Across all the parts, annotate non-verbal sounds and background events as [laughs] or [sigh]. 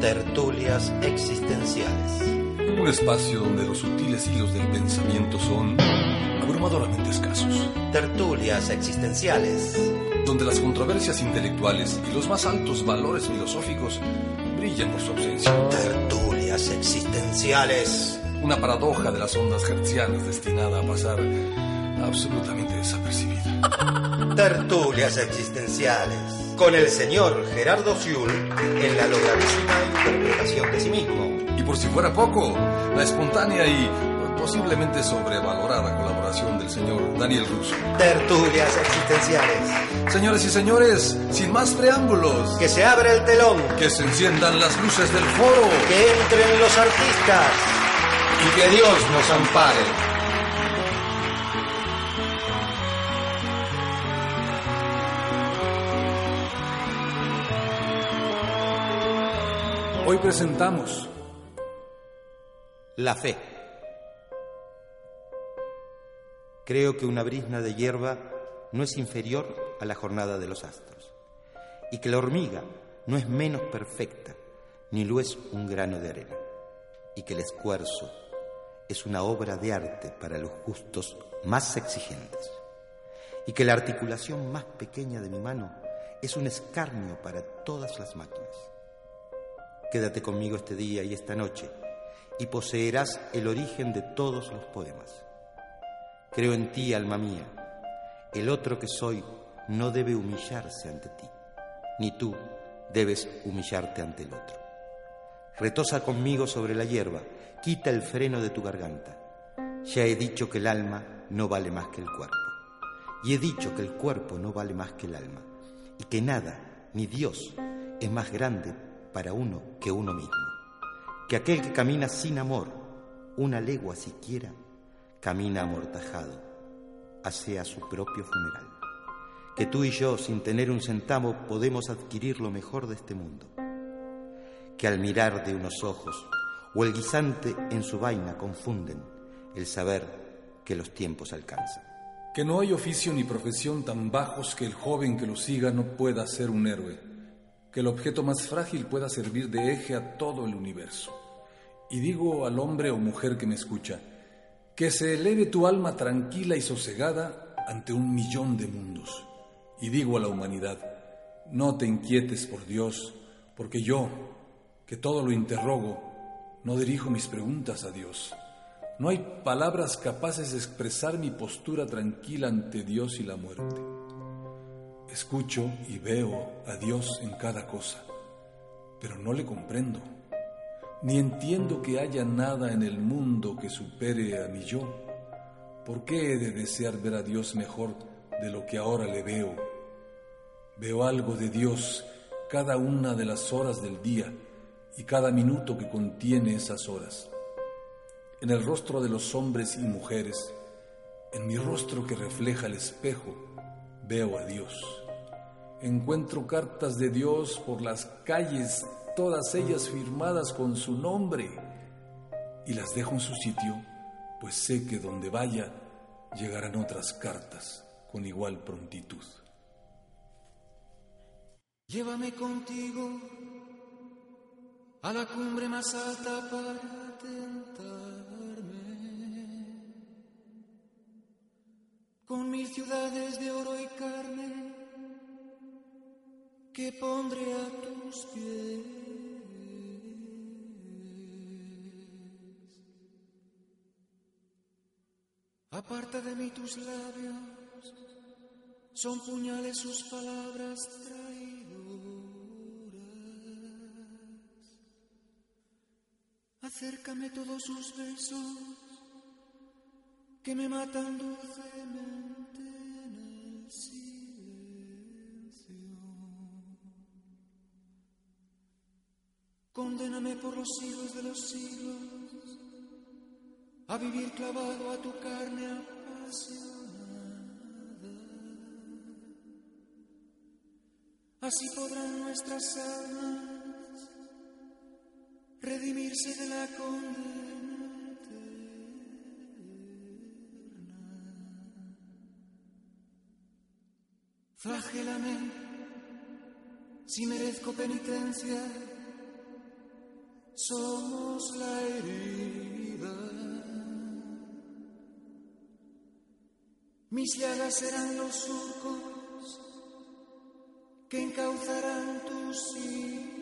Tertulias existenciales. Un espacio donde los sutiles hilos del pensamiento son abrumadoramente escasos. Tertulias existenciales. Donde las controversias intelectuales y los más altos valores filosóficos brillan por su ausencia. Tertulias existenciales. Una paradoja de las ondas hertzianas destinada a pasar absolutamente desapercibida. Tertulias existenciales. Con el señor Gerardo Siul en la logradísima interpretación de sí mismo. Y por si fuera poco, la espontánea y posiblemente sobrevalorada colaboración del señor Daniel Russo. Tertulias existenciales. Señores y señores, sin más preámbulos, Que se abra el telón. que se enciendan las luces del foro Que entren los artistas. y que Dios nos ampare. Hoy presentamos La fe. Creo que una brisna de hierba no es inferior a la jornada de los astros, y que la hormiga no es menos perfecta, ni lo es un grano de arena, y que el esfuerzo es una obra de arte para los gustos más exigentes, y que la articulación más pequeña de mi mano es un escarnio para todas las máquinas. Quédate conmigo este día y esta noche y poseerás el origen de todos los poemas. Creo en ti, alma mía. El otro que soy no debe humillarse ante ti, ni tú debes humillarte ante el otro. Retosa conmigo sobre la hierba, quita el freno de tu garganta. Ya he dicho que el alma no vale más que el cuerpo, y he dicho que el cuerpo no vale más que el alma, y que nada, ni Dios, es más grande para uno que uno mismo. Que aquel que camina sin amor, una legua siquiera, camina amortajado hacia su propio funeral. Que tú y yo, sin tener un centavo, podemos adquirir lo mejor de este mundo. Que al mirar de unos ojos o el guisante en su vaina confunden el saber que los tiempos alcanzan. que no hay oficio ni profesión tan bajos que el joven que lo siga no pueda ser un héroe, que el objeto más frágil pueda servir de eje a todo el universo. Y digo al hombre o mujer que me escucha, que se eleve tu alma tranquila y sosegada ante un millón de mundos. Y digo a la humanidad, no te inquietes por Dios, porque yo, que todo lo interrogo, no dirijo mis preguntas a Dios. No hay palabras capaces de expresar mi postura tranquila ante Dios y la muerte. Escucho y veo a Dios en cada cosa, pero no le comprendo, ni entiendo que haya nada en el mundo que supere a mi yo. ¿Por qué he de desear ver a Dios mejor de lo que ahora le veo? Veo algo de Dios cada una de las horas del día y cada minuto que contiene esas horas. En el rostro de los hombres y mujeres, en mi rostro que refleja el espejo, veo a Dios. Encuentro cartas de Dios por las calles, todas ellas firmadas con su nombre, y las dejo en su sitio, pues sé que donde vaya llegarán otras cartas con igual prontitud. Llévame contigo a la cumbre más alta para Con mil ciudades de oro y carne que pondré a tus pies. Aparta de mí tus labios, son puñales sus palabras traidoras. Acércame todos sus besos que me matan dulcemente Condéname por los siglos de los siglos a vivir clavado a tu carne apasionada. Así podrán nuestras almas redimirse de la condena. Flagélame si merezco penitencia somos la herida. Mis llagas serán los surcos que encauzarán tus iras.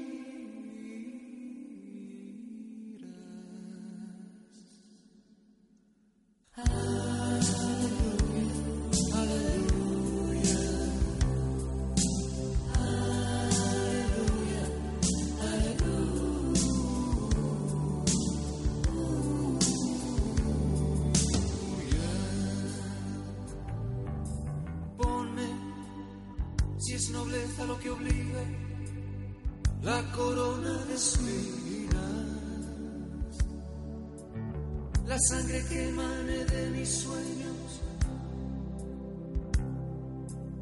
Sangre que emane de mis sueños,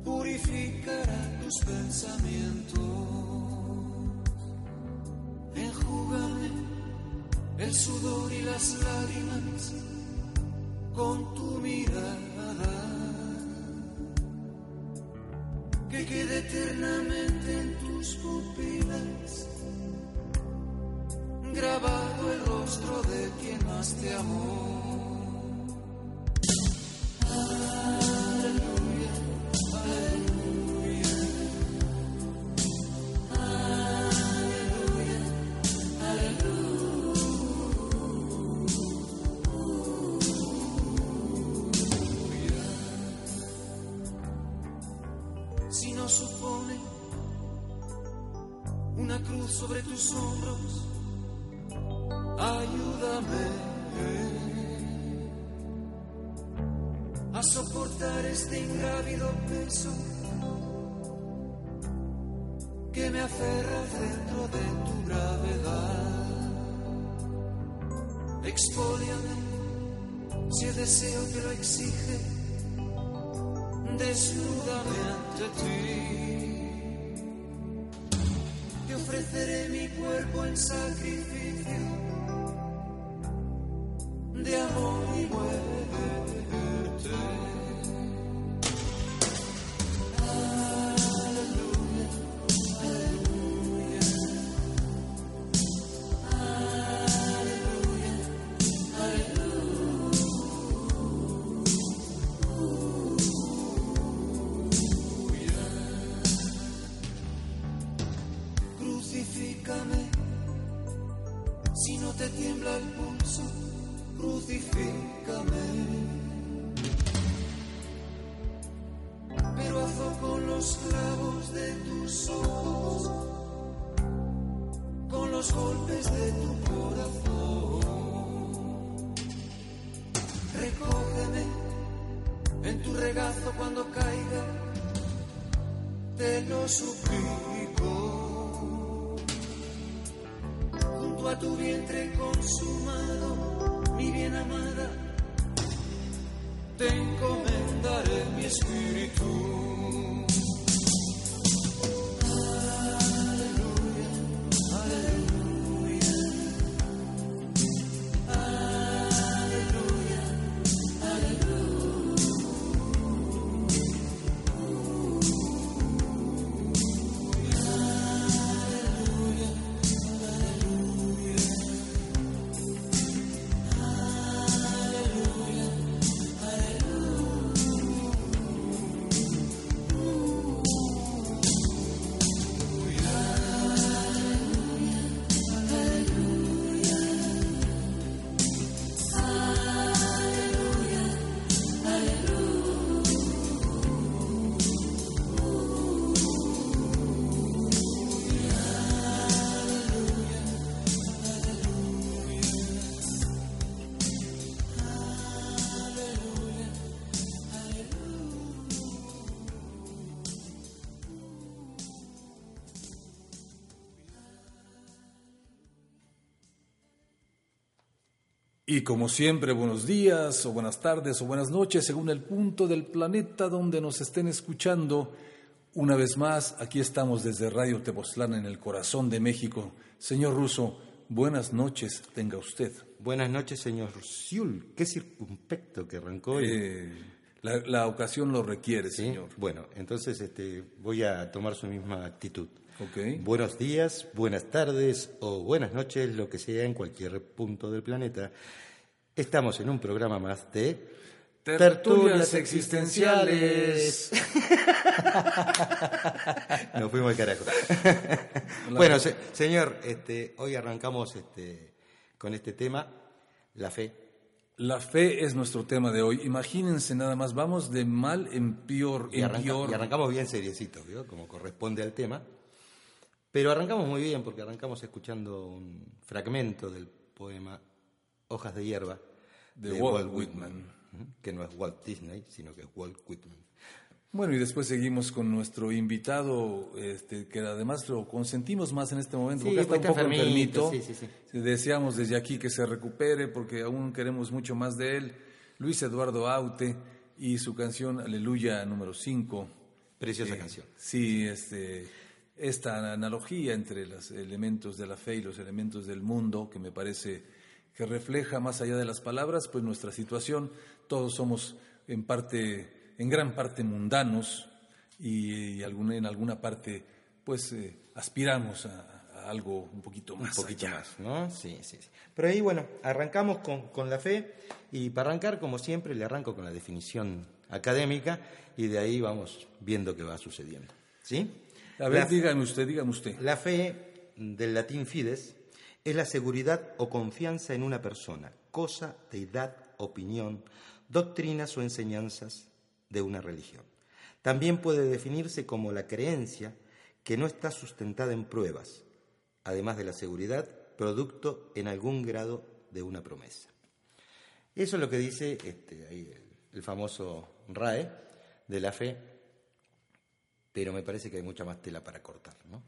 purificará tus pensamientos. Enjúgame el sudor y las lágrimas con tu mirada. Que quede eternamente en tus pupilas quien más que me aferra al centro de tu gravedad. Expóliame si el deseo te lo exige desnúdame ante ti. Te ofreceré mi cuerpo en sacrificio Y como siempre, buenos días o buenas tardes o buenas noches, según el punto del planeta donde nos estén escuchando. Una vez más, aquí estamos desde Radio Tepoztlán en el corazón de México. Señor Russo, buenas noches, tenga usted. Buenas noches, señor Siul. Qué circunspecto que arrancó hoy. Eh, La, la ocasión lo requiere, ¿sí? señor. Bueno, entonces este, voy a tomar su misma actitud. Ok. Buenos días, buenas tardes o buenas noches, lo que sea en cualquier punto del planeta. Estamos en un programa más de Tertulias existenciales. [laughs] Nos fuimos al carajo. bueno, se- señor, este, hoy arrancamos este, con este tema, la fe. La fe es nuestro tema de hoy. Imagínense nada más, vamos de mal en peor, Y, en arranca- peor. y arrancamos bien seriecitos, ¿vio? como corresponde al tema. Pero arrancamos muy bien porque arrancamos escuchando un fragmento del poema Hojas de hierba De Walt Whitman. Ujú, que no es Walt Disney, sino que es Walt Whitman. Bueno, y después seguimos con nuestro invitado, este, que además lo consentimos más en este momento, Sí, porque está un poco enfermito, sí, sí, Deseamos desde aquí que se recupere, porque aún queremos mucho más de él. Luis Eduardo Aute y su canción Aleluya número 5. Preciosa Eh, canción. Sí, este, esta analogía entre los elementos de la fe y los elementos del mundo, que me parece que refleja más allá de las palabras, pues nuestra situación. Todos somos en parte, en gran parte mundanos y, y alguna- en alguna parte, pues eh, aspiramos a, a algo un poquito Un más. poquito allá. más, ¿no? Sí, sí, sí. Pero ahí, bueno, arrancamos con, con la fe y para arrancar, como siempre, le arranco con la definición académica y de ahí vamos viendo qué va sucediendo. ¿Sí? A ver, La- dígame usted, dígame usted. La fe, del latín fides, es la seguridad o confianza en una persona, cosa, deidad, opinión, doctrinas o enseñanzas de una religión. También puede definirse como la creencia que no está sustentada en pruebas, además de la seguridad, producto en algún grado de una promesa. Eso es lo que dice este, ahí el, el famoso RAE de la fe, pero me parece que hay mucha más tela para cortar, ¿no?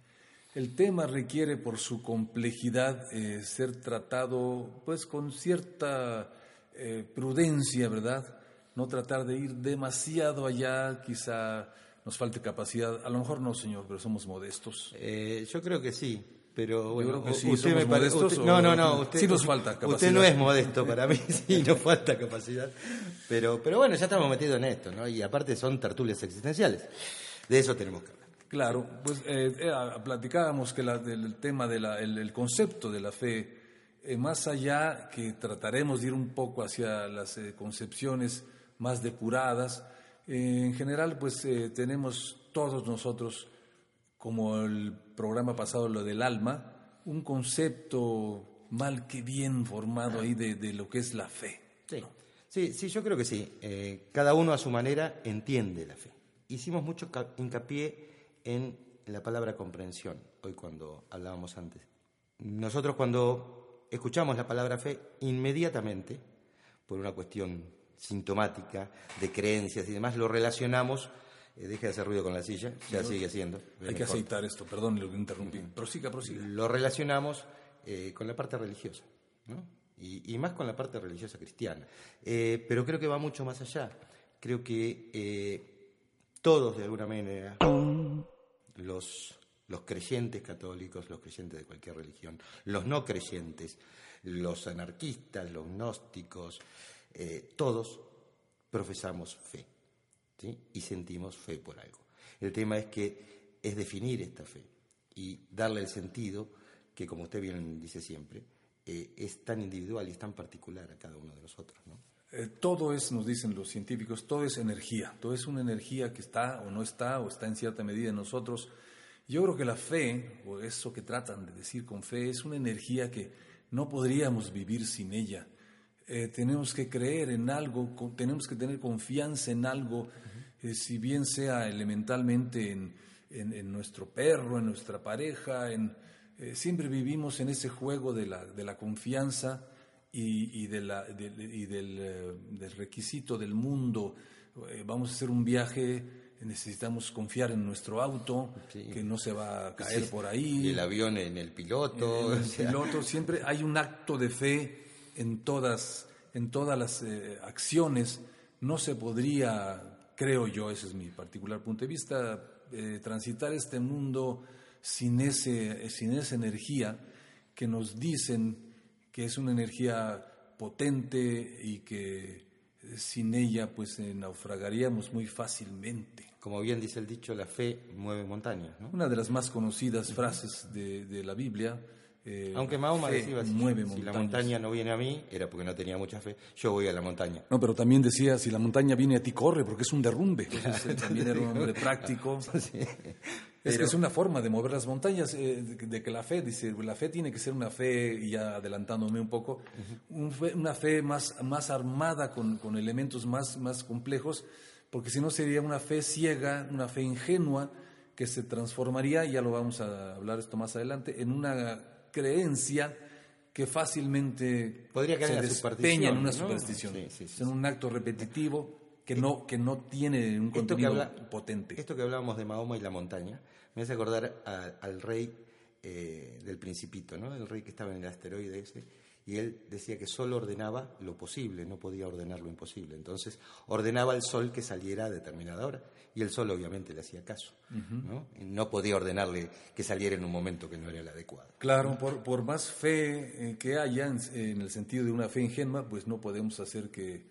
El tema requiere por su complejidad eh, ser tratado pues con cierta eh, prudencia, ¿verdad? No tratar de ir demasiado allá, quizá nos falte capacidad. A lo mejor no, señor, pero somos modestos. Eh, yo creo que sí, pero bueno, creo que sí, usted ¿somos me pare- modestos usted- no, no, no, usted Sí nos falta Usted capacidad. no es modesto para mí, [laughs] [laughs] sí, nos falta capacidad. Pero, pero bueno, ya estamos metidos en esto, ¿no? Y aparte son tertulias existenciales. De eso tenemos que hablar. Claro, pues eh, eh, platicábamos que la- del el tema del el, el concepto de la fe, eh, más allá que trataremos de ir un poco hacia las eh, concepciones más depuradas, en general pues tenemos todos nosotros, como el programa pasado, lo del alma, un concepto mal que bien formado ahí de, de lo que es la fe. Sí, sí, sí, yo creo que sí. Cada uno a su manera entiende la fe. Hicimos mucho ca- hincapié en la palabra comprensión, hoy cuando hablábamos antes. Nosotros cuando escuchamos la palabra fe, inmediatamente, por una cuestión sintomática de creencias y demás, lo relacionamos, eh, deje de hacer ruido con la silla, ya sigue haciendo. Hay que aceitar esto, perdón, lo interrumpí. Prosiga, prosiga. lo relacionamos eh, con la parte religiosa, ¿no? y, y más con la parte religiosa cristiana. Eh, pero creo que va mucho más allá. Creo que eh, todos, de alguna manera, los, los creyentes católicos, los creyentes de cualquier religión, los no creyentes, los anarquistas, los gnósticos, eh, todos profesamos fe ¿sí? y sentimos fe por algo. El tema es que es definir esta fe y darle el sentido que, como usted bien dice siempre, eh, es tan individual y es tan particular a cada uno de nosotros. ¿no? Eh, todo es, nos dicen los científicos, todo es energía, todo es una energía que está o no está o está en cierta medida en nosotros. Yo creo que la fe, o eso que tratan de decir con fe, es una energía que no podríamos vivir sin ella. Eh, tenemos que creer en algo, tenemos que tener confianza en algo, eh, si bien sea elementalmente en, en- nuestro perro, en nuestra pareja, siempre vivimos en ese juego de la, de la confianza y, y de la- de- y del, eh, del requisito del mundo. Eh, vamos a hacer un viaje, necesitamos confiar en nuestro auto, Sí. que no se va a caer Sí, por ahí. el avión en el piloto. En o el sea, piloto siempre hay un acto de fe en todas, en todas las eh, acciones. No se podría, creo yo, ese es mi particular punto de vista, eh, transitar este mundo sin, ese, sin esa energía que nos dicen que es una energía potente y que sin ella pues eh, naufragaríamos muy fácilmente. Como bien dice el dicho, la fe mueve montañas. ¿no? Una de las más conocidas frases de, de la Biblia. eh, Aunque Mahoma decía, si, mueve si la montaña no viene a mí, era porque no tenía mucha fe, yo voy a la montaña. No, pero también decía, si la montaña viene a ti, corre, porque es un derrumbe. [laughs] Entonces, él también era un hombre práctico. Es que es una forma de mover las montañas, eh, de, de que la fe, dice, la fe tiene que ser una fe, y ya adelantándome un poco, un fe- una fe más, más armada con, con elementos más, más complejos, porque si no sería una fe ciega, una fe ingenua, que se transformaría, ya lo vamos a hablar esto más adelante, en una creencia que fácilmente Podría caer se en despeña en una superstición, ¿no? superstición, Sí, sí, sí, en un acto repetitivo que no, que no tiene un contenido habla- potente. esto que hablábamos de Mahoma y la montaña, me hace acordar a- al rey eh, del Principito, ¿no? el rey que estaba en el asteroide ese, y él decía que solo ordenaba lo posible, no podía ordenar lo imposible. Entonces ordenaba al sol que saliera a determinada hora, y el sol obviamente le hacía caso. ¿no? Y no podía ordenarle que saliera en un momento que no era el adecuado. Claro, por, por más fe eh, que haya, en, en el sentido de una fe ingenua, pues no podemos hacer que,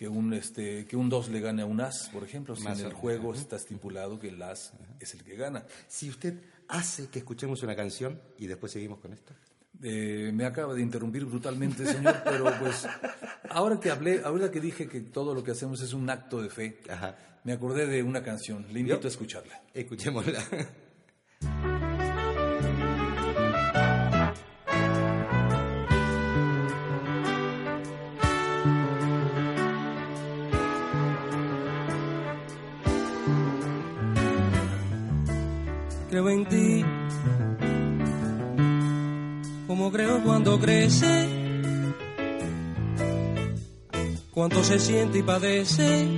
que un este que un 2 le gane a un as, por ejemplo. Si en el juego está estipulado que el as es el que gana. Si usted hace que escuchemos una canción y después seguimos con esto. Eh, me acaba de interrumpir brutalmente, señor, [laughs] pero pues ahora que hablé, ahora que dije que todo lo que hacemos es un acto de fe, Ajá. me acordé de una canción. Le invito ¿Vio? a escucharla. Escuchémosla. [laughs] creo en ti, como creo cuando crece, cuánto se siente y padece.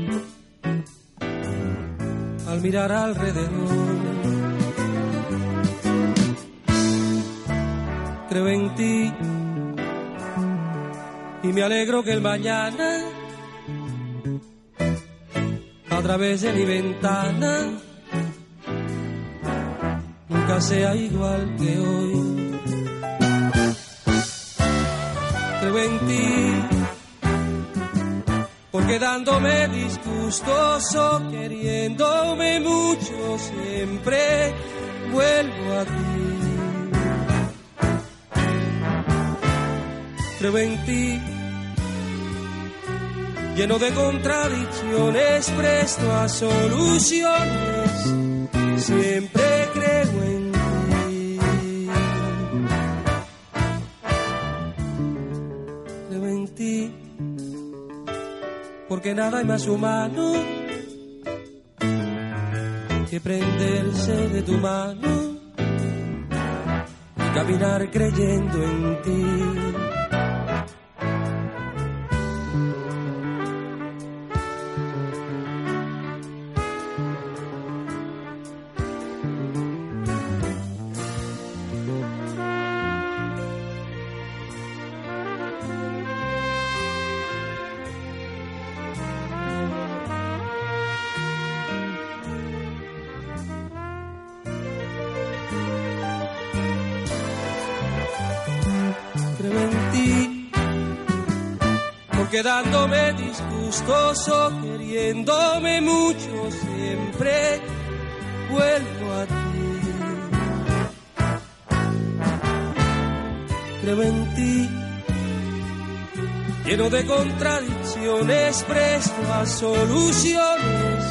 Al mirar alrededor. Creo en ti. Y me alegro que el mañana a través de mi ventana sea igual que hoy. Creo en ti, porque dándome disgustoso, queriéndome mucho, siempre vuelvo a ti. Creo en ti, lleno de contradicciones, presto a soluciones siempre porque nada hay más humano que prenderse de tu mano y caminar creyendo en ti. Creo en ti, porque dándome disgustoso, queriéndome mucho, siempre vuelvo a ti. Creo en ti, lleno de contradicciones, presto a soluciones,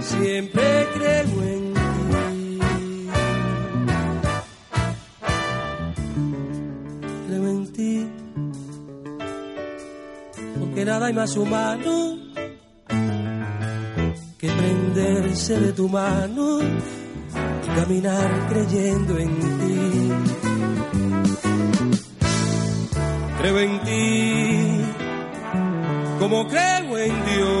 siempre creo en ti. creo en ti, porque nada hay más humano que prenderse de tu mano y caminar creyendo en ti. Creo en ti, como creo en Dios,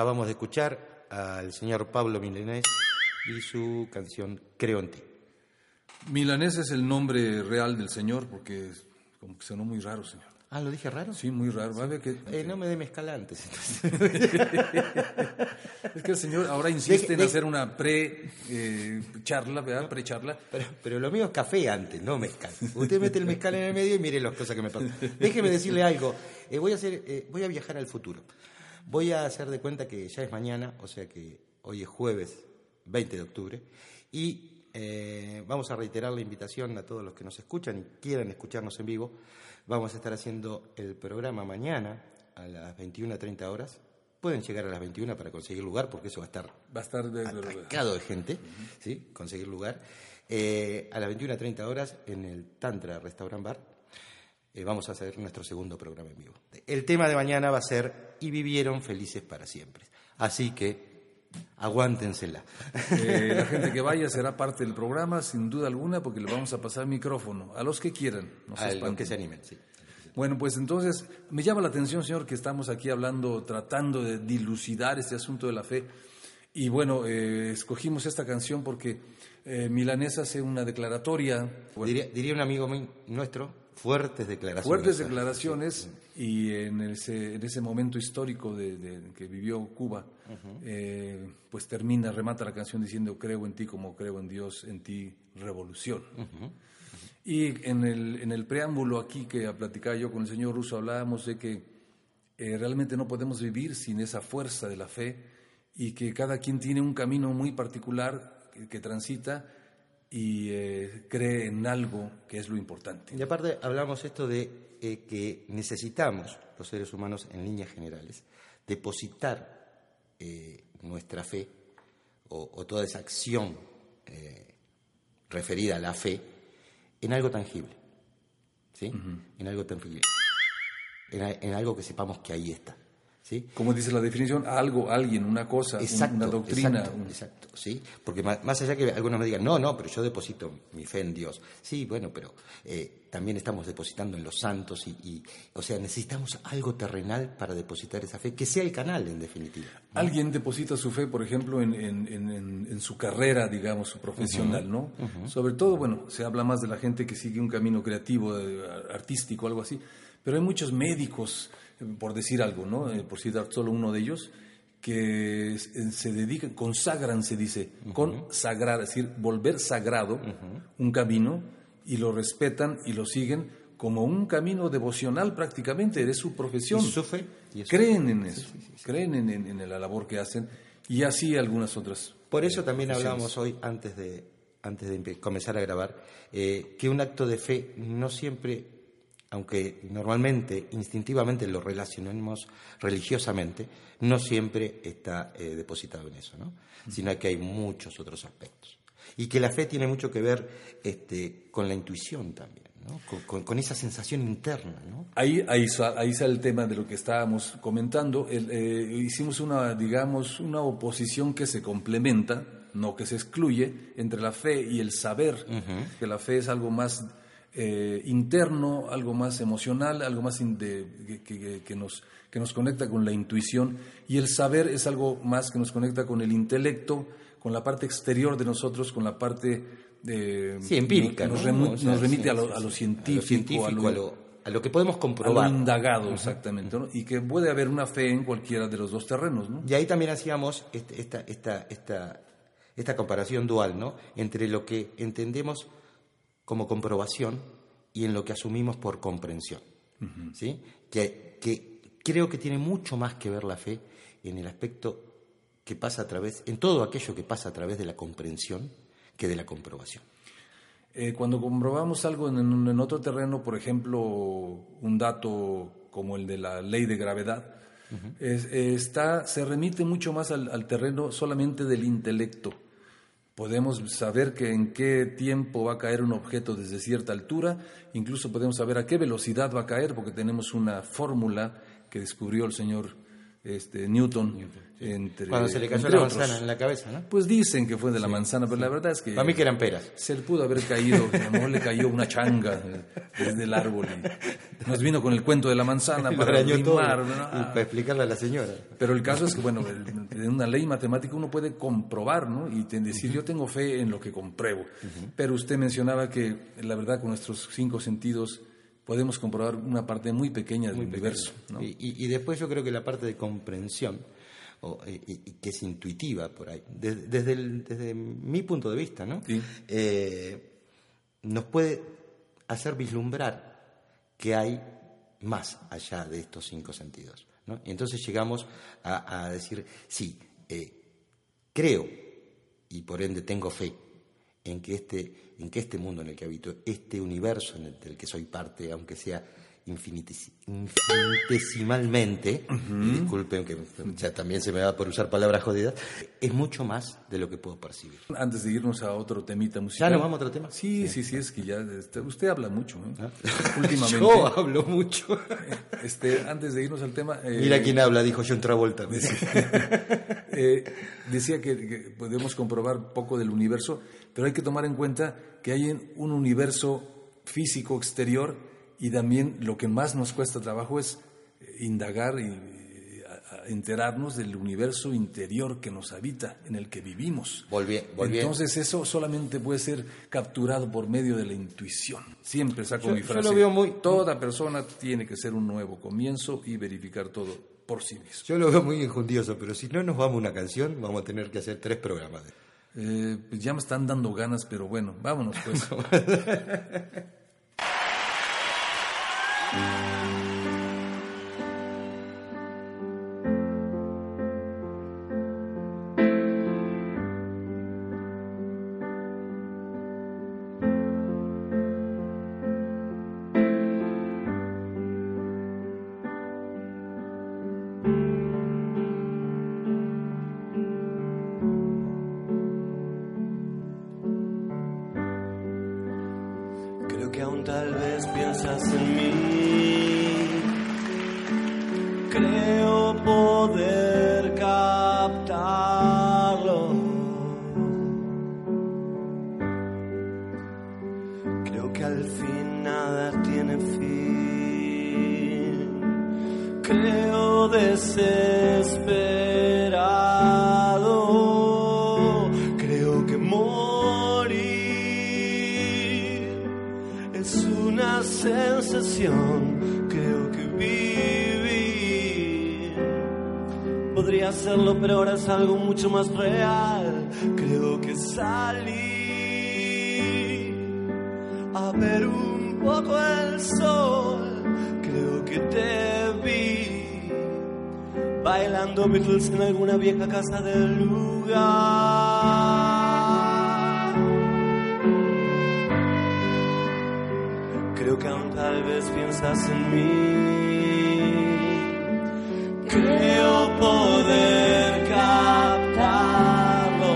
acabamos de escuchar al señor Pablo Milanés y su canción Creo en ti. Milanés es el nombre real del señor porque como que sonó muy raro, señor. Ah, ¿lo dije raro? Sí, muy raro. Ver que... Eh, no me dé mezcal antes. [laughs] es que el señor ahora insiste en hacer una pre-charla, ¿verdad? Pre-charla. Pero, pero, lo mío es café antes, no mezcal. Usted mete el mezcal en el medio y mire las cosas que me pasan. Déjeme decirle algo. Eh, voy, a hacer, eh, voy a viajar al futuro. Voy a hacer de cuenta que ya es mañana, o sea que hoy es jueves 20 de octubre, y eh, vamos a reiterar la invitación a todos los que nos escuchan y quieran escucharnos en vivo. Vamos a estar haciendo el programa mañana a las 21.30 horas. Pueden llegar a las 21 para conseguir lugar, porque eso va a estar, va a estar de, atascado de gente, ¿sí? conseguir lugar. Eh, a las 21.30 horas en el Tantra Restaurant Bar eh, vamos a hacer nuestro segundo programa en vivo. El tema de mañana va a ser Y vivieron felices para siempre. Así que aguántensela. Eh, la gente que vaya [laughs] será parte del programa, sin duda alguna, porque le vamos a pasar micrófono a los que quieran. a los que se animen, sí. Bueno, pues entonces me llama la atención, señor, que estamos aquí hablando, tratando de dilucidar este asunto de la fe. Y bueno, eh, escogimos esta canción porque eh, Milanés hace una declaratoria. diría, un amigo nuestro, fuertes declaraciones. Fuertes declaraciones y en ese, en ese momento histórico de, que vivió Cuba, eh, pues termina, remata la canción diciendo creo en ti como creo en Dios, en ti revolución. Y en el, en el preámbulo aquí que platicaba yo con el señor Russo hablábamos de que eh, realmente no podemos vivir sin esa fuerza de la fe y que cada quien tiene un camino muy particular que transita y eh, cree en algo que es lo importante. Y aparte hablamos esto de eh, que necesitamos los seres humanos en líneas generales depositar eh, nuestra fe o, toda esa acción referida a la fe en algo tangible, ¿sí? En algo tangible, en algo que sepamos que ahí está. Como dice la definición, algo, alguien, una cosa, una doctrina. Exacto, sí. Porque más, allá que algunos me digan, no, no, pero yo deposito mi fe en Dios. Sí, bueno, pero eh, también estamos depositando en los santos y, o sea, necesitamos algo terrenal para depositar esa fe, que sea el canal, en definitiva. Alguien deposita su fe, por ejemplo, en, su carrera, digamos, profesional, ¿no? Sobre todo, bueno, se habla más de la gente que sigue un camino creativo, artístico, algo así, pero hay muchos médicos por decir algo, ¿no? Eh, por citar solo uno de ellos, que se dedican, consagran, se dice, consagrar, es decir, volver sagrado un camino y lo respetan y lo siguen como un camino devocional prácticamente, es su profesión. ¿Y su fe? creen en eso, creen en, la labor que hacen y así algunas otras. Por eso también hablamos hoy, antes de, antes de comenzar a grabar, eh, que un acto de fe no siempre aunque normalmente, instintivamente lo relacionemos religiosamente, no siempre está eh, depositado en eso, ¿no? sino que hay muchos otros aspectos. Y que la fe tiene mucho que ver este, con la intuición también, ¿no? con, esa sensación interna. ¿no? Ahí, ahí, ahí sale el tema de lo que estábamos comentando. Eh, hicimos una, digamos, una oposición que se complementa, no que se excluye, entre la fe y el saber, que la fe es algo más eh, interno, algo más emocional, algo más que, nos, que nos conecta con la intuición. Y el saber es algo más que nos conecta con el intelecto, con la parte exterior de nosotros, con la parte de, empírica. Nos, remite a, lo, científico, a lo, que podemos comprobar. A lo indagado, exactamente. Y que puede haber una fe en cualquiera de los dos terrenos. Y ahí también hacíamos este, esta, esta, esta, esta comparación dual ¿no? entre lo que entendemos como comprobación y en lo que asumimos por comprensión. ¿sí? Que, creo que tiene mucho más que ver la fe en el aspecto que pasa a través, en todo aquello que pasa a través de la comprensión que de la comprobación. Eh, cuando comprobamos algo en, otro terreno, por ejemplo, un dato como el de la ley de gravedad, está, se remite mucho más al terreno solamente del intelecto Podemos saber que en qué tiempo va a caer un objeto desde cierta altura, incluso podemos saber a qué velocidad va a caer porque tenemos una fórmula que descubrió el señor este, Newton. Entre, Cuando se le cayó la otros. manzana en la cabeza, ¿no? Pues dicen que fue de la manzana, pero la verdad es que... Para mí que eran peras. Se le pudo haber caído, a lo mejor le cayó una changa desde el árbol y nos vino con el cuento de la manzana [laughs] para arañó todo ¿no? y para explicarle a la señora. Pero el caso es que, bueno, en una ley matemática uno puede comprobar, ¿no? Y decir, yo tengo fe en lo que compruebo. Pero usted mencionaba que, la verdad, con nuestros cinco sentidos podemos comprobar una parte muy pequeña del universo, ¿no? Y, y- y después yo creo que la parte de comprensión, o, y, y- que es intuitiva por ahí, desde, desde, el- desde mi punto de vista, ¿no? Sí. Eh, nos puede hacer vislumbrar que hay más allá de estos cinco sentidos. ¿no? Y entonces llegamos a, a decir, sí, eh, creo y por ende tengo fe en que este, en que este mundo en el que habito, este universo en el del que soy parte, aunque sea infinitis- infinitesimalmente, y disculpen que ya también se me va por usar palabras jodidas, es mucho más de lo que puedo percibir. Antes de irnos a otro temita musical. ¿Ya nos vamos a otro tema? Sí, sí, sí, es que ya este, usted habla mucho, ¿eh? [laughs] Últimamente. [laughs] Yo hablo mucho. [laughs] Este, antes de irnos al tema. eh, Mira quién habla, dijo John Travolta. eh, decía que, que podemos comprobar poco del universo, pero hay que tomar en cuenta que hay en- un universo físico exterior y también lo que más nos cuesta trabajo es eh, indagar y enterarnos del universo interior que nos habita, en el que vivimos. Volví- volví- Entonces eso solamente puede ser capturado por medio de la intuición. Siempre saco Yo- mi yo frase. lo veo muy- Toda persona tiene que ser un nuevo comienzo y verificar todo por sí mismo. Yo lo veo muy injundioso, pero si no nos vamos a una canción, vamos a tener que hacer tres programas. Eh, pues ya me están dando ganas, pero bueno, vámonos pues. [laughs] Creo desesperado. Creo que morir es una sensación. Creo que vivir podría serlo, pero ahora es algo mucho más real. Creo que salí a ver un poco el sol. Creo que te bailando Beatles en alguna vieja casa del lugar. Creo que aún tal vez piensas en mí. Creo poder captarlo.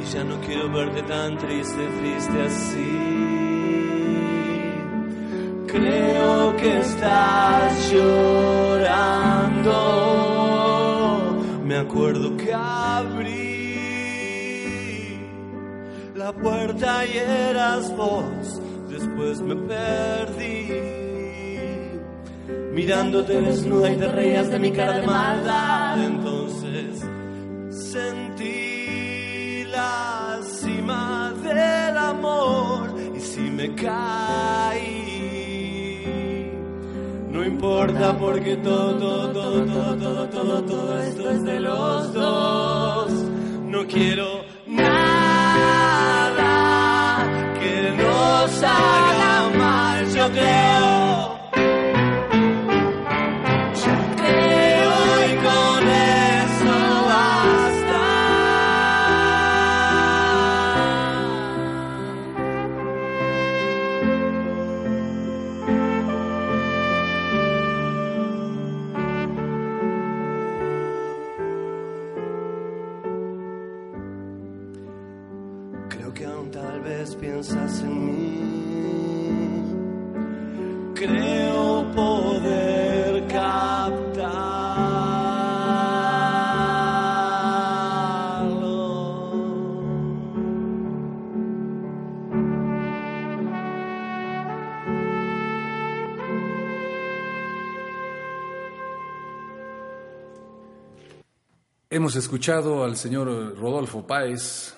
Y ya no quiero verte tan triste, triste así. Creo que estás llorando. Me acuerdo que abrí la puerta y eras vos. Después me perdí. Mirándote desnuda y te reías de mi cara de maldad. Entonces sentí la cima del amor. Y si me caí. No importa porque todo, todo, todo, todo, todo, todo, todo esto es de los dos. No quiero nada que nos haga mal. Yo creo. Hemos escuchado al señor Rodolfo Páez,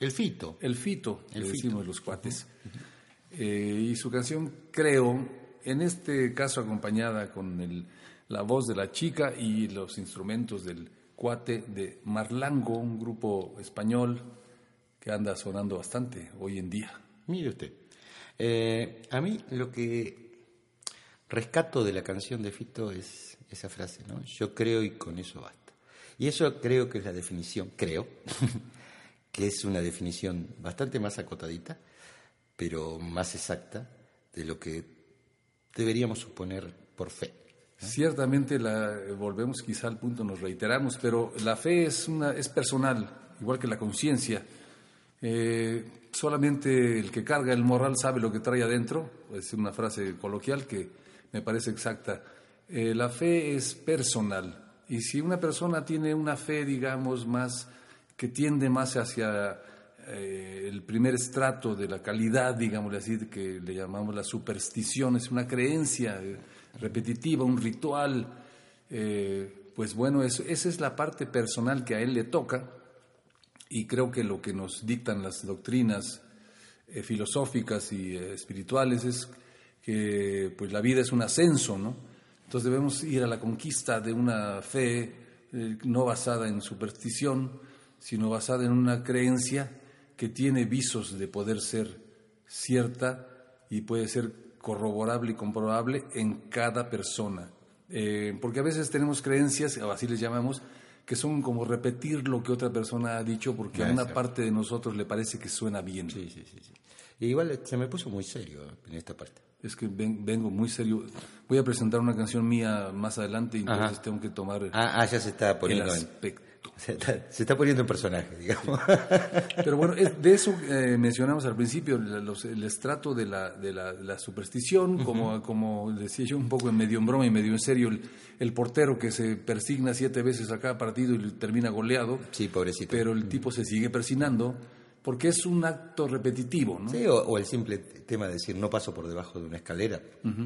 El fito. el Fito, El le Fito. decimos los cuates, Eh, y su canción Creo, en este caso acompañada con el- la voz de la chica y los instrumentos del cuate de Marlango, un grupo español que anda sonando bastante hoy en día. Mire usted. Eh, a mí lo que rescato de la canción de Fito es esa frase, ¿no? Yo creo y con eso basta. Y eso creo que es la definición, creo, [laughs] que es una definición bastante más acotadita, pero más exacta de lo que deberíamos suponer por fe. Ciertamente la volvemos quizá al punto, nos reiteramos, pero la fe es una es personal, igual que la conciencia. Eh, solamente el que carga el morral sabe lo que trae adentro, es una frase coloquial que me parece exacta. Eh, la fe es personal y si una persona tiene una fe, digamos, más que tiende más hacia eh, el primer estrato de la calidad, digámosle así, que le llamamos la superstición, es una creencia eh, repetitiva, un ritual, eh, pues bueno, eso- esa es la parte personal que a él le toca y creo que lo que nos dictan las doctrinas filosóficas y espirituales es que pues la vida es un ascenso, ¿no? Entonces debemos ir a la conquista de una fe eh, no basada en superstición, sino basada en una creencia que tiene visos de poder ser cierta y puede ser corroborable y comprobable en cada persona. Eh, porque a veces tenemos creencias, o así les llamamos, que son como repetir lo que otra persona ha dicho porque a una parte de nosotros le parece que suena bien. Sí, sí, sí. sí. Y igual se me puso muy serio en esta parte. Es que ven- vengo muy serio. Voy a presentar una canción mía más adelante y Ajá. entonces tengo que tomar Ah, ah, ya se está el poniendo en, aspecto. [laughs] se está, se está poniendo en personaje, digamos. [laughs] Pero bueno, es- de eso eh, mencionamos al principio, los- el estrato de la, de la, superstición, como, como decía yo un poco en medio en broma y medio en serio, el, el portero que se persigna siete veces a cada partido y termina goleado, Sí, pobrecito. pero el tipo se sigue persinando porque es un acto repetitivo, ¿no? Sí, o, o el simple tema de decir no paso por debajo de una escalera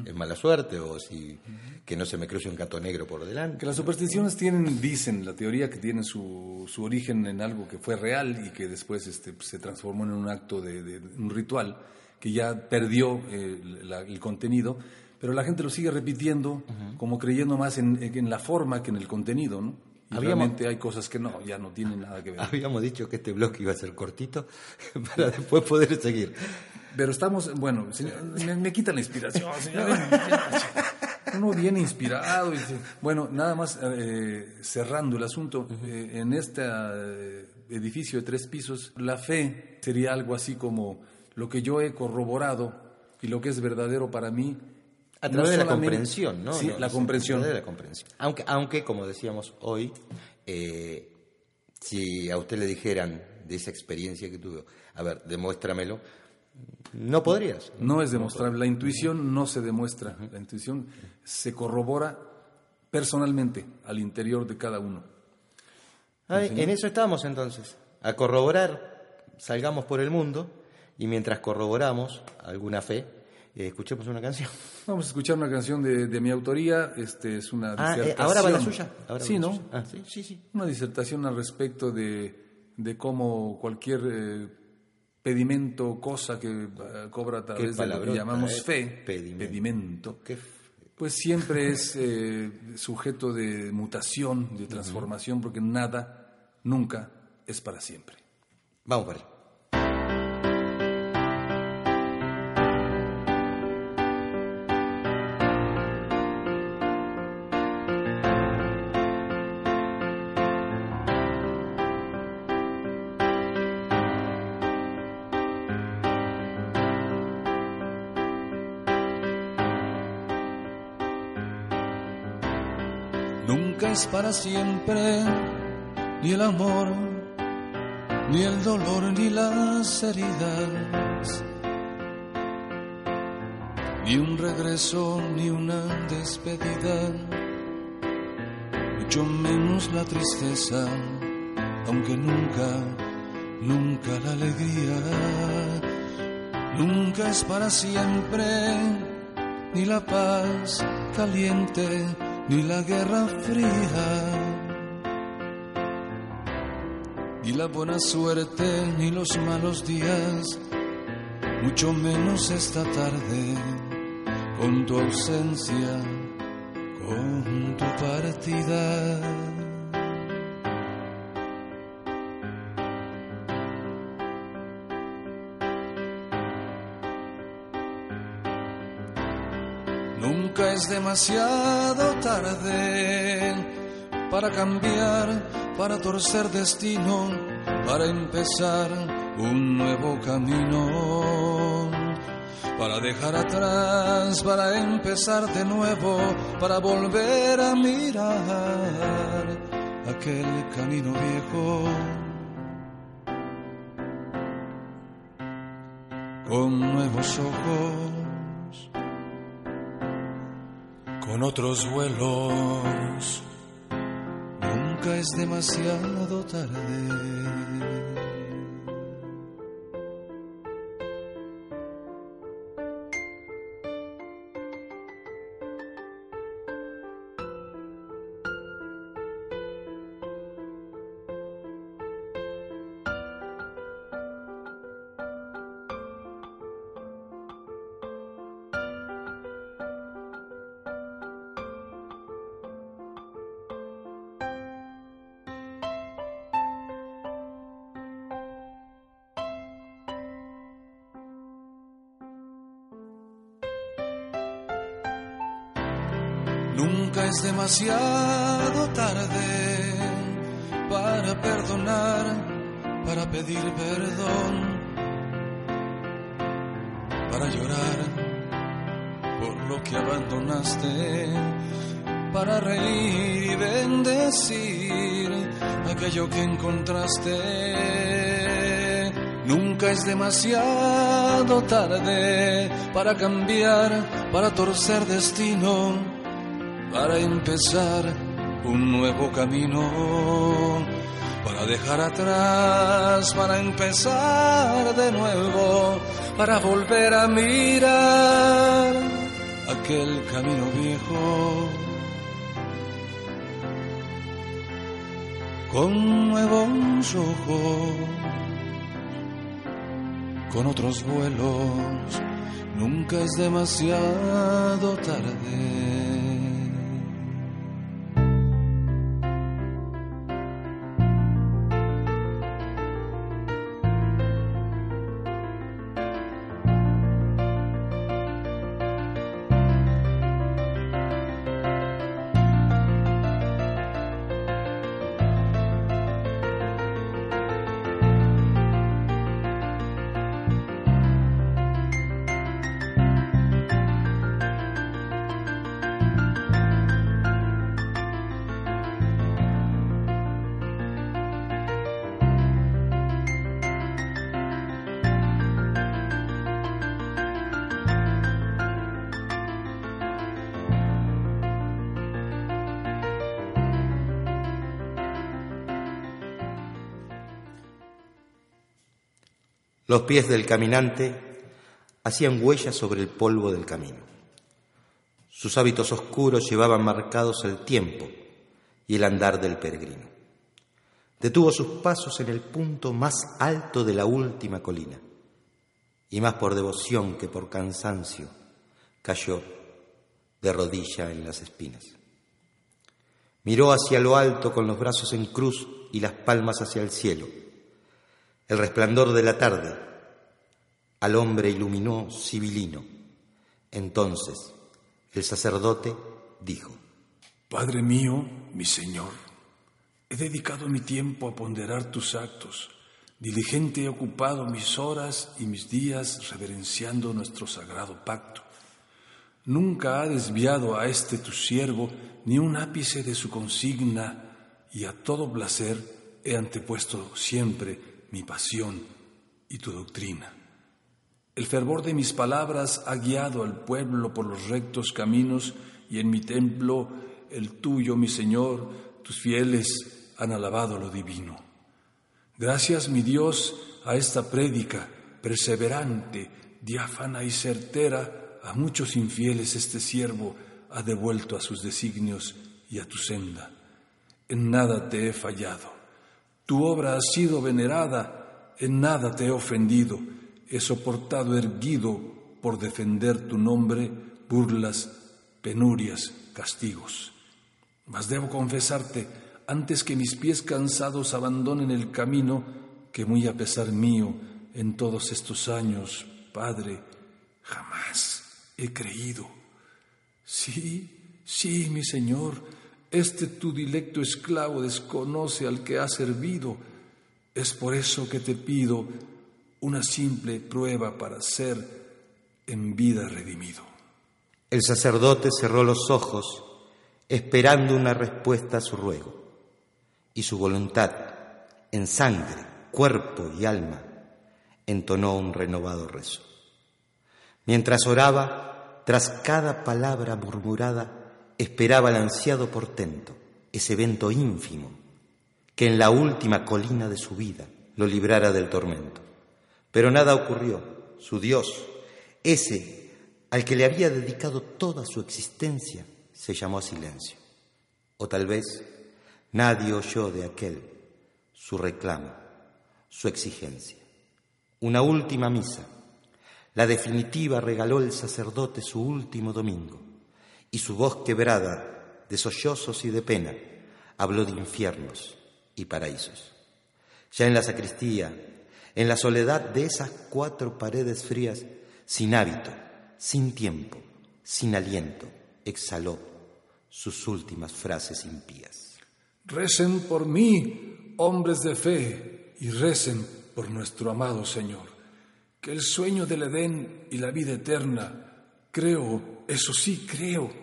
es mala suerte, o si que no se me cruce un gato negro por delante. Que las supersticiones tienen, dicen, la teoría que tienen su, su origen en algo que fue real y que después este, se transformó en un acto de, de- un ritual que ya perdió eh, la- el contenido, pero la gente lo sigue repitiendo como creyendo más en, en la forma que en el contenido, ¿no? Y Habíamos- realmente hay cosas que no, ya no tienen nada que ver. Habíamos dicho que este bloque iba a ser cortito [laughs] para después poder seguir. Pero estamos, bueno, señor, me, me quita la inspiración, [laughs] señor. Uno viene inspirado. Y, bueno, nada más eh, cerrando el asunto, eh, en este eh, edificio de tres pisos, la fe sería algo así como lo que yo he corroborado y lo que es verdadero para mí. A no través de la comprensión, ¿no? Sí, No, la comprensión. A través de la comprensión. Aunque, aunque como decíamos hoy, eh, si a usted le dijeran de esa experiencia que tuvo, a ver, demuéstramelo, no podrías. No es demostrable. La intuición no se demuestra. La intuición se corrobora personalmente al interior de cada uno. En eso estamos entonces, a corroborar, salgamos por el mundo y mientras corroboramos alguna fe, escuchemos una canción. [laughs] Vamos a escuchar una canción de, de mi autoría. Este es una Ah, eh, disertación. ahora va la suya. Ahora sí, ¿no? Ah, sí, sí, sí. Una disertación al respecto de, de cómo cualquier eh, pedimento, cosa que eh, cobra a través de lo que llamamos eh, fe, pedimento. Qué f- pues siempre es eh, sujeto de mutación, de transformación, porque nada, nunca es para siempre. Vamos para allá. Para siempre, ni el amor, ni el dolor, ni las heridas, ni un regreso, ni una despedida, mucho menos la tristeza, aunque nunca, nunca la alegría, nunca es para siempre, ni la paz caliente, ni la guerra fría. ni la buena suerte, ni los malos días, mucho menos esta tarde, con tu ausencia, con tu partida. Es demasiado tarde para cambiar, para torcer destino, para empezar un nuevo camino. Para dejar atrás, para empezar de nuevo, para volver a mirar aquel camino viejo. Con nuevos ojos con otros vuelos. Nunca es demasiado tarde. Nunca es demasiado tarde para perdonar, para pedir perdón, para llorar por lo que abandonaste, para reír y bendecir aquello que encontraste. Nunca es demasiado tarde para cambiar, para torcer destino para empezar un nuevo camino, para dejar atrás, para empezar de nuevo, para volver a mirar aquel camino viejo. Con nuevos ojos, con otros vuelos, nunca es demasiado tarde. Los pies del caminante hacían huellas sobre el polvo del camino. Sus hábitos oscuros llevaban marcados el tiempo y el andar del peregrino. Detuvo sus pasos en el punto más alto de la última colina y más por devoción que por cansancio cayó de rodilla en las espinas. Miró hacia lo alto con los brazos en cruz y las palmas hacia el cielo el resplandor de la tarde al hombre iluminó civilino. Entonces el sacerdote dijo, Padre mío, mi Señor, he dedicado mi tiempo a ponderar tus actos. Diligente he ocupado mis horas y mis días reverenciando nuestro sagrado pacto. Nunca ha desviado a este tu siervo ni un ápice de su consigna y a todo placer he antepuesto siempre mi pasión y tu doctrina. El fervor de mis palabras ha guiado al pueblo por los rectos caminos y en mi templo el tuyo, mi Señor, tus fieles han alabado lo divino. Gracias, mi Dios, a esta prédica perseverante, diáfana y certera, a muchos infieles este siervo ha devuelto a sus designios y a tu senda. En nada te he fallado Tu obra ha sido venerada, en nada te he ofendido, he soportado erguido por defender tu nombre burlas, penurias, castigos. Mas debo confesarte, antes que mis pies cansados abandonen el camino, que muy a pesar mío, en todos estos años, Padre, jamás he creído. Sí, sí, mi Señor, este tu dilecto esclavo desconoce al que ha servido. Es por eso que te pido una simple prueba para ser en vida redimido. El sacerdote cerró los ojos esperando una respuesta a su ruego, y su voluntad, en sangre, cuerpo y alma, entonó un renovado rezo. Mientras oraba, tras cada palabra murmurada, esperaba el ansiado portento, ese evento ínfimo, que en la última colina de su vida lo librara del tormento. Pero nada ocurrió. Su Dios, ese al que le había dedicado toda su existencia, se llamó a silencio. O tal vez nadie oyó de aquel su reclamo, su exigencia. Una última misa, la definitiva regaló el sacerdote su último domingo, y su voz quebrada de sollozos y de pena habló de infiernos y paraísos. Ya en la sacristía, en la soledad de esas cuatro paredes frías, sin hábito, sin tiempo, sin aliento, exhaló sus últimas frases impías. Recen por mí, hombres de fe, y recen por nuestro amado Señor, que el sueño del Edén y la vida eterna, creo, eso sí creo,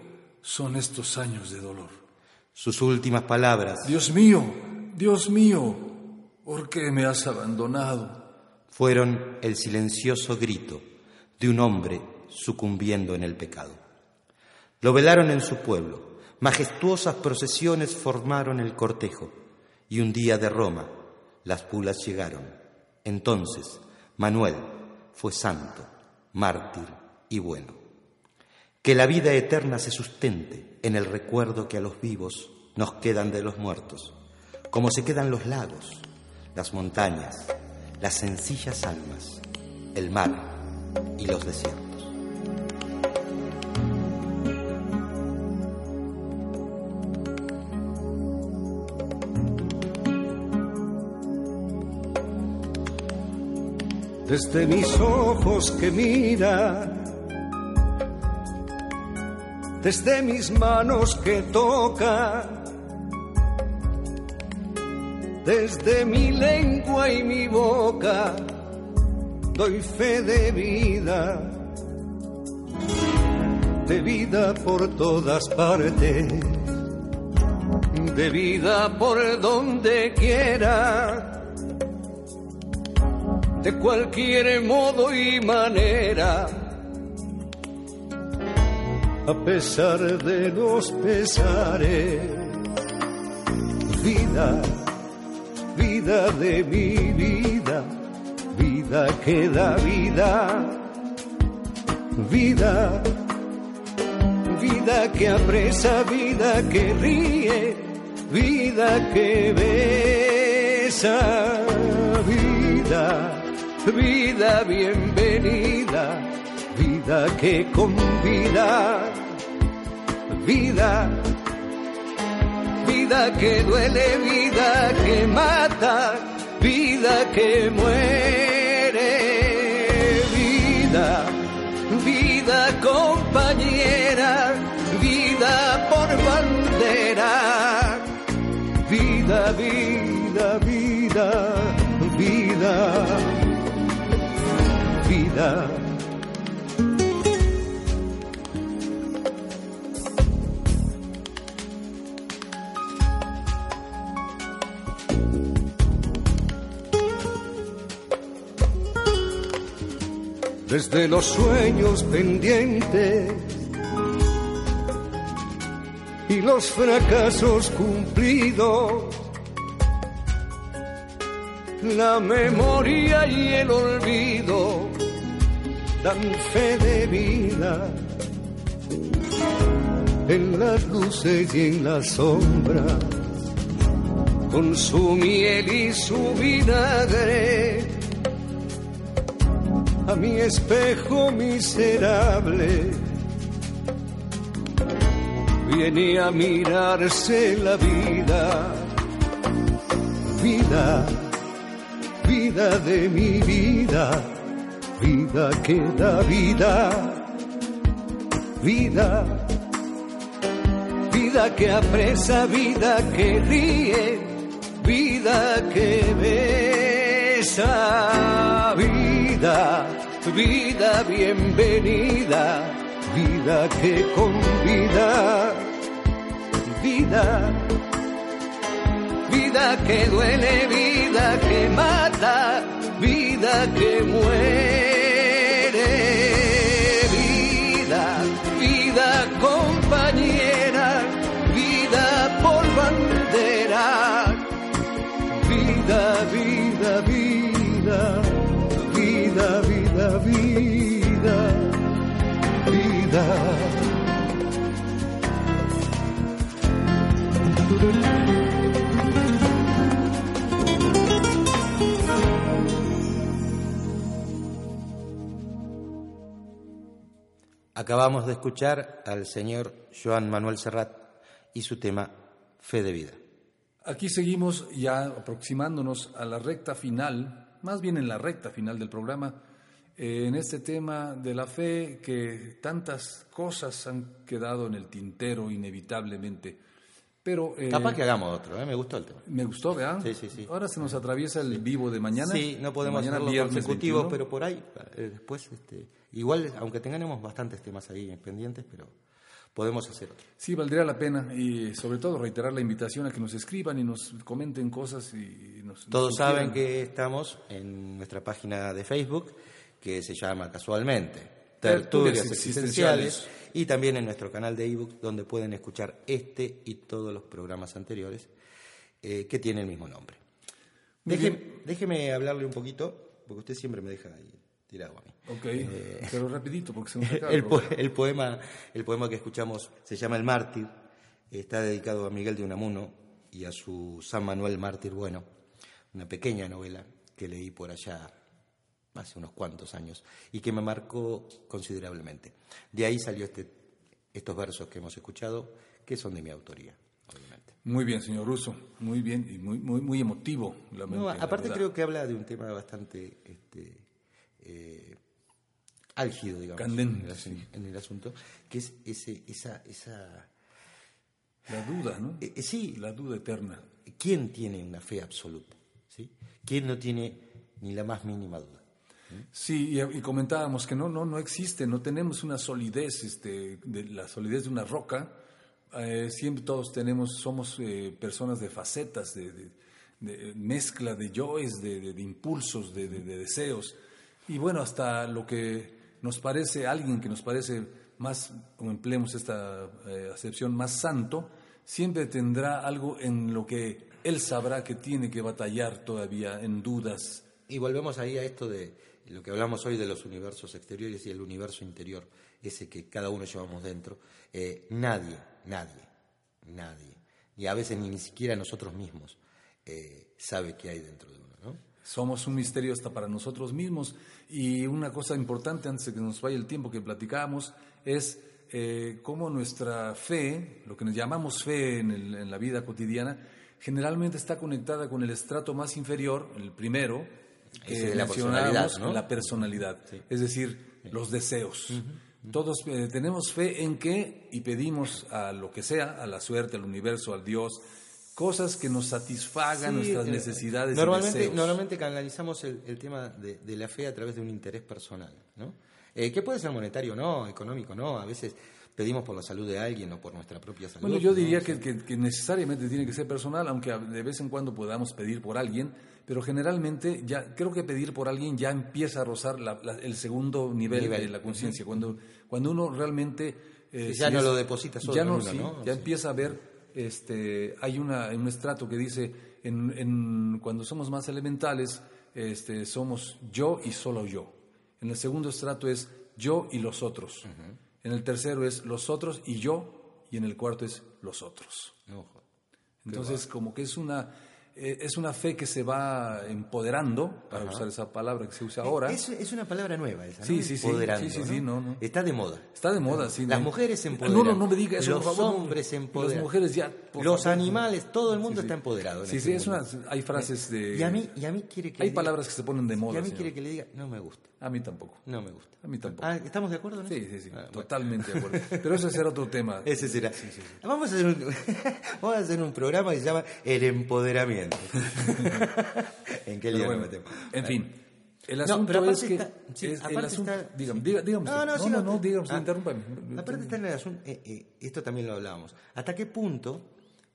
son estos años de dolor. Sus últimas palabras. Dios mío, Dios mío, ¿por qué me has abandonado? Fueron el silencioso grito de un hombre sucumbiendo en el pecado. Lo velaron en su pueblo, majestuosas procesiones formaron el cortejo, y un día de Roma las pulas llegaron. Entonces Manuel fue santo, mártir y bueno. Que la vida eterna se sustente en el recuerdo que a los vivos nos quedan de los muertos, como se quedan los lagos, las montañas, las sencillas almas, el mar y los desiertos. desde mis ojos que mira, desde mis manos que toca, desde mi lengua y mi boca, doy fe de vida, de vida por todas partes, de vida por donde quiera de cualquier modo y manera, a pesar de los pesares, vida, vida de mi vida, vida que da vida, vida, vida que apresa, vida que ríe, vida que besa, vida vida bienvenida, vida que convida, vida, vida que duele, vida que mata, vida que muere, vida, vida compañera, vida por bandera, vida, vida, vida, vida desde los sueños pendientes y los fracasos cumplidos, la memoria y el olvido dan fe de vida en las luces y en las sombras, con su miel y su vinagre. Mi espejo miserable. Viene a mirarse la vida, vida, vida de mi vida, vida que da vida, vida vida que apresa, vida que ríe, vida que besa, vida, vida bienvenida, vida que convida, vida, vida que duele, vida que mata, vida que muere, Acabamos de escuchar al señor Joan Manuel Serrat y su tema Fe de Vida. Aquí seguimos ya aproximándonos a la recta final, más bien en la recta final del programa, eh, en este tema de la fe que tantas cosas han quedado en el tintero inevitablemente. Pero, eh, Capaz que hagamos otro, ¿eh? me gustó el tema. Me gustó, ¿verdad? Sí, sí, sí. Ahora se nos atraviesa el vivo de mañana. Sí, no podemos mañana hacerlo consecutivos, 21. pero por ahí, eh, después, este, igual, aunque tengamos bastantes temas ahí pendientes, pero podemos hacer otro. Sí, valdría la pena y sobre todo reiterar la invitación a que nos escriban y nos comenten cosas y nos... Todos nos saben que estamos en nuestra página de Facebook, que se llama casualmente Tertulias Existenciales. Y también en nuestro canal de ebook, donde pueden escuchar este y todos los programas anteriores eh, que tienen el mismo nombre. Deje- déjeme hablarle un poquito, porque usted siempre me deja ahí tirado a mí. Ok, pero rapidito porque se [laughs] acaba El, po- el poema, el poema que escuchamos se llama El Mártir, está dedicado a Miguel de Unamuno y a su San Manuel Mártir Bueno, una pequeña novela que leí por allá hace unos cuantos años y que me marcó considerablemente. De ahí salió este, estos versos que hemos escuchado, que son de mi autoría, obviamente. Muy bien, señor Russo, muy bien y muy, muy, muy emotivo. La No, aparte creo que habla de un tema bastante este, eh, álgido, digamos, Candente, en, el asunto, en el asunto, que es ese, esa, esa La duda, ¿no? eh, eh, sí, La duda eterna. ¿quién tiene una fe absoluta? ¿sí? ¿Quién no tiene ni la más mínima duda? Sí, y, y comentábamos que no, no, no existe, no tenemos una solidez, este, de la solidez de una roca. Eh, siempre todos tenemos, somos eh, personas de facetas, de, de- de mezcla de yoes, de, de- impulsos, de, de- de deseos. Y bueno, hasta lo que nos parece, alguien que nos parece más, como empleemos esta eh, acepción, más santo, siempre tendrá algo en lo que él sabrá que tiene que batallar todavía en dudas, Y volvemos ahí a esto de lo que hablamos hoy de los universos exteriores y el universo interior, ese que cada uno llevamos dentro. Eh, nadie, nadie, nadie, y a veces ni, ni siquiera nosotros mismos, eh, sabe qué hay dentro de uno, ¿no? Somos un misterio hasta para nosotros mismos. Y una cosa importante antes de que nos vaya el tiempo que platicábamos es eh, cómo nuestra fe, lo que nos llamamos fe en, el- en la vida cotidiana, generalmente está conectada con el estrato más inferior, el primero, que de la mencionábamos, personalidad, ¿no? la personalidad, es decir, los deseos. Todos eh, tenemos fe en que y pedimos a lo que sea, a la suerte, al universo, al Dios, cosas que nos satisfagan Sí, nuestras eh, necesidades y Normalmente, deseos. normalmente canalizamos el, el tema de, de la fe a través de un interés personal, ¿no? Eh, que puede ser monetario, no, económico, no. A veces pedimos por la salud de alguien o por nuestra propia salud. Bueno, yo diría que, que- que necesariamente tiene que ser personal, aunque de vez en cuando podamos pedir por alguien, pero generalmente ya creo que pedir por alguien ya empieza a rozar la- la- el segundo nivel, Nivel. de la conciencia, cuando, cuando uno realmente... eh, ya si no lo deposita solo ya no, sí, ¿no? Ya Sí. empieza a ver, este, hay una, un estrato que dice, en, en- cuando somos más elementales, este, somos yo y solo yo. En el segundo estrato es yo y los otros. En el tercero es los otros y yo, y en el cuarto es los otros. Ojo. Entonces, como que es una, eh, es una fe que se va empoderando, para usar esa palabra que se usa ahora. Es, es una palabra nueva esa, ¿no? Sí, sí, sí. Empoderando, Sí, sí, sí, no, no. Está de moda. Está de moda, sí. Las mujeres se No, empoderan. no, no me diga eso, Los por favor. hombres se Las empoderan. mujeres ya. Los favor. animales, todo el mundo está empoderado. Sí, este sí, es una, hay frases de. Y a mí, y a mí quiere que Hay le diga- palabras que se ponen de moda. Y a mí señor. quiere que le diga, no me gusta, A mí tampoco. no me gusta. A mí tampoco. Ah, ¿Estamos de acuerdo? en Sí, eso? sí, sí, Ah, bueno. totalmente de [laughs] acuerdo. Pero ese será otro tema. Ese será. Vamos, a hacer un, [laughs] vamos a hacer un programa que se llama El Empoderamiento. [laughs] ¿En qué lío bueno, metemos? en fin, el No, asunto pero aparte es que. está- sí, es- el asunto, está- dígame, sí. dígame No, no, no, no, no, dígame Ah, interrúmpame. Aparte está en el asunto, eh, eh, esto también lo hablábamos, hasta qué punto,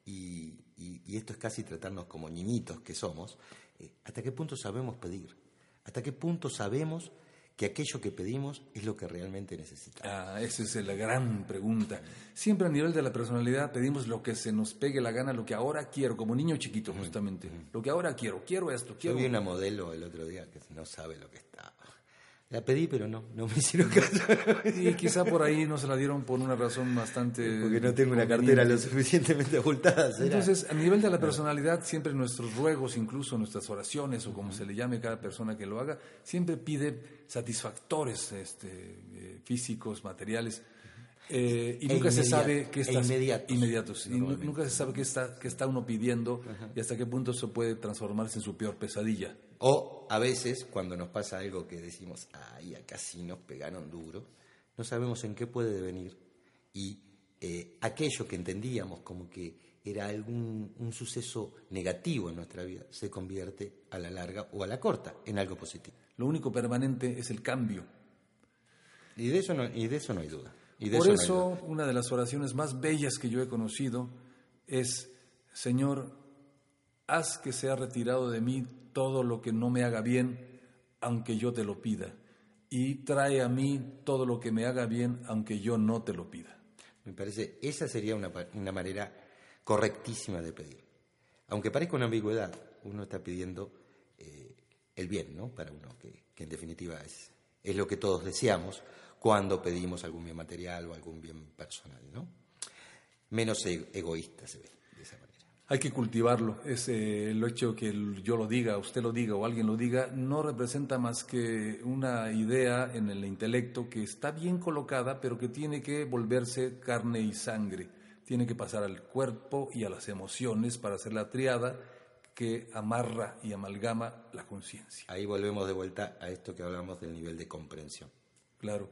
y, y- y esto es casi tratarnos como niñitos que somos, eh, hasta qué punto sabemos pedir, hasta qué punto sabemos que aquello que pedimos es lo que realmente necesitamos. Ah, esa es la gran pregunta. Siempre a nivel de la personalidad pedimos lo que se nos pegue la gana, lo que ahora quiero, como niño chiquito justamente. Lo que ahora quiero, quiero esto, Yo quiero... vi una modelo el otro día que no sabe lo que está. La pedí, pero no, no me hicieron caso. Y quizá por ahí no se la dieron por una razón bastante... Porque no tengo una cartera lo suficientemente abultada. será. Entonces, a nivel de la personalidad, siempre nuestros ruegos, incluso nuestras oraciones, o como se le llame cada persona que lo haga, siempre pide satisfactores este, eh, físicos, materiales, eh, y E nunca se inmediato- sabe qué e está y nu- normalmente. nunca se sabe qué está, qué está uno pidiendo y hasta qué punto se puede transformarse en su peor pesadilla. O a veces, cuando nos pasa algo que decimos, ay, acá sí nos pegaron duro, no sabemos en qué puede devenir. Y eh, aquello que entendíamos como que era algún un suceso negativo en nuestra vida, se convierte a la larga o a la corta en algo positivo. Lo único permanente es el cambio. Y de eso no, y de eso no hay duda. Y de Por eso, una de las oraciones más bellas que yo he conocido es, Señor, haz que sea retirado de mí todo lo que no me haga bien, aunque yo te lo pida, y trae a mí todo lo que me haga bien, aunque yo no te lo pida. Me parece, esa sería una, una manera correctísima de pedir. Aunque parezca una ambigüedad, uno está pidiendo eh, el bien, ¿no? Para uno, que, que en definitiva es, es lo que todos deseamos cuando pedimos algún bien material o algún bien personal, ¿no? Menos e- egoísta se ve de esa manera. Hay que cultivarlo. Es, eh, el hecho que yo lo diga, usted lo diga o alguien lo diga, no representa más que una idea en el intelecto que está bien colocada, pero que tiene que volverse carne y sangre. Tiene que pasar al cuerpo y a las emociones para hacer la triada que amarra y amalgama la conciencia. Ahí volvemos de vuelta a esto que hablamos del nivel de comprensión. Claro.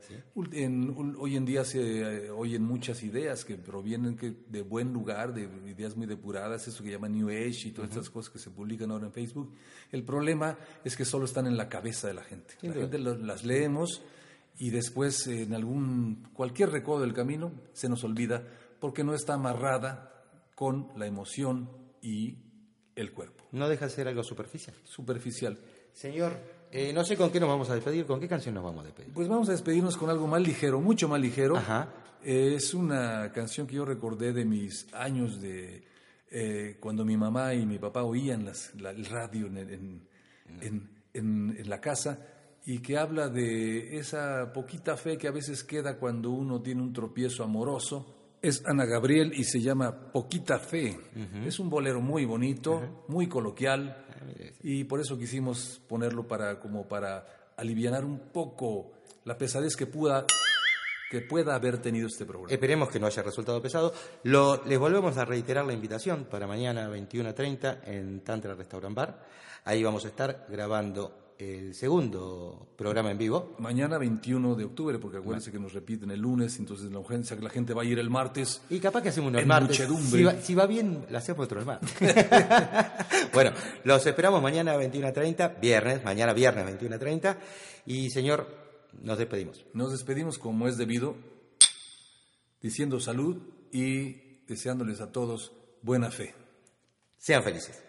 En- hoy en día se eh, oyen muchas ideas que provienen que de buen lugar, de ideas muy depuradas, eso que llaman New Age y todas estas cosas que se publican ahora en Facebook. El problema es que solo están en la cabeza de la gente. La gente lo- las leemos y después en algún cualquier recodo del camino se nos olvida porque no está amarrada con la emoción y el cuerpo. No deja de ser algo superficial. Superficial. Señor, eh, no sé con qué nos vamos a despedir, con qué canción nos vamos a despedir. Pues vamos a despedirnos con algo más ligero, mucho más ligero. Ajá. Eh, es una canción que yo recordé de mis años de eh, cuando mi mamá y mi papá oían las- la- el radio en, en- en- en- en la casa y que habla de esa poquita fe que a veces queda cuando uno tiene un tropiezo amoroso. Es Ana Gabriel y se llama Poquita Fe. Es un bolero muy bonito, muy coloquial y por eso quisimos ponerlo para como para alivianar un poco la pesadez que pueda que pueda haber tenido este programa. Esperemos que no haya resultado pesado. Lo- les volvemos a reiterar la invitación para mañana 21.30 en Tantra Restaurant Bar. Ahí vamos a estar grabando el segundo programa en vivo. Mañana 21 de octubre, porque acuérdense que nos repiten el lunes, entonces la urgencia que la gente va a ir el martes. Y capaz que hacemos unos martes. Si va, si va bien, lo hacemos otro martes. [laughs] bueno, los esperamos mañana 21.30, viernes, mañana viernes 21.30. Y señor, nos despedimos. Nos despedimos como es debido, diciendo salud y deseándoles a todos buena fe. Sean felices.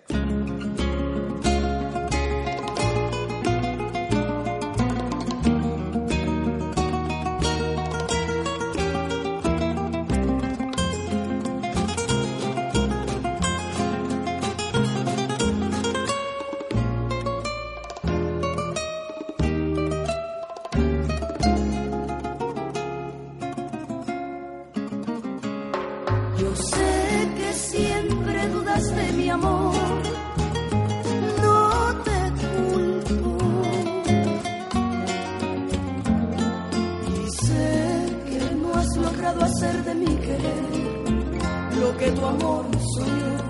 que tu amor soy.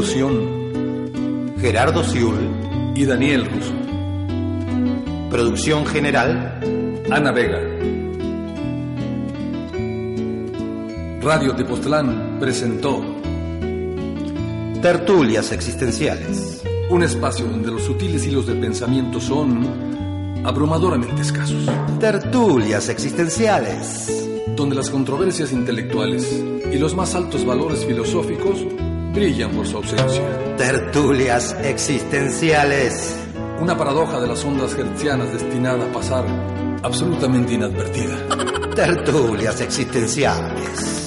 Locución, Gerardo Siul, y Daniel Russo. producción general, Ana Vega. Radio Tepoztlán presentó tertulias existenciales. un espacio donde los sutiles hilos del pensamiento son abrumadoramente escasos, Tertulias existenciales. donde las controversias intelectuales y los más altos valores filosóficos brillan por su ausencia. Tertulias existenciales. Una paradoja de las ondas hertzianas destinada a pasar absolutamente inadvertida. [laughs] Tertulias existenciales.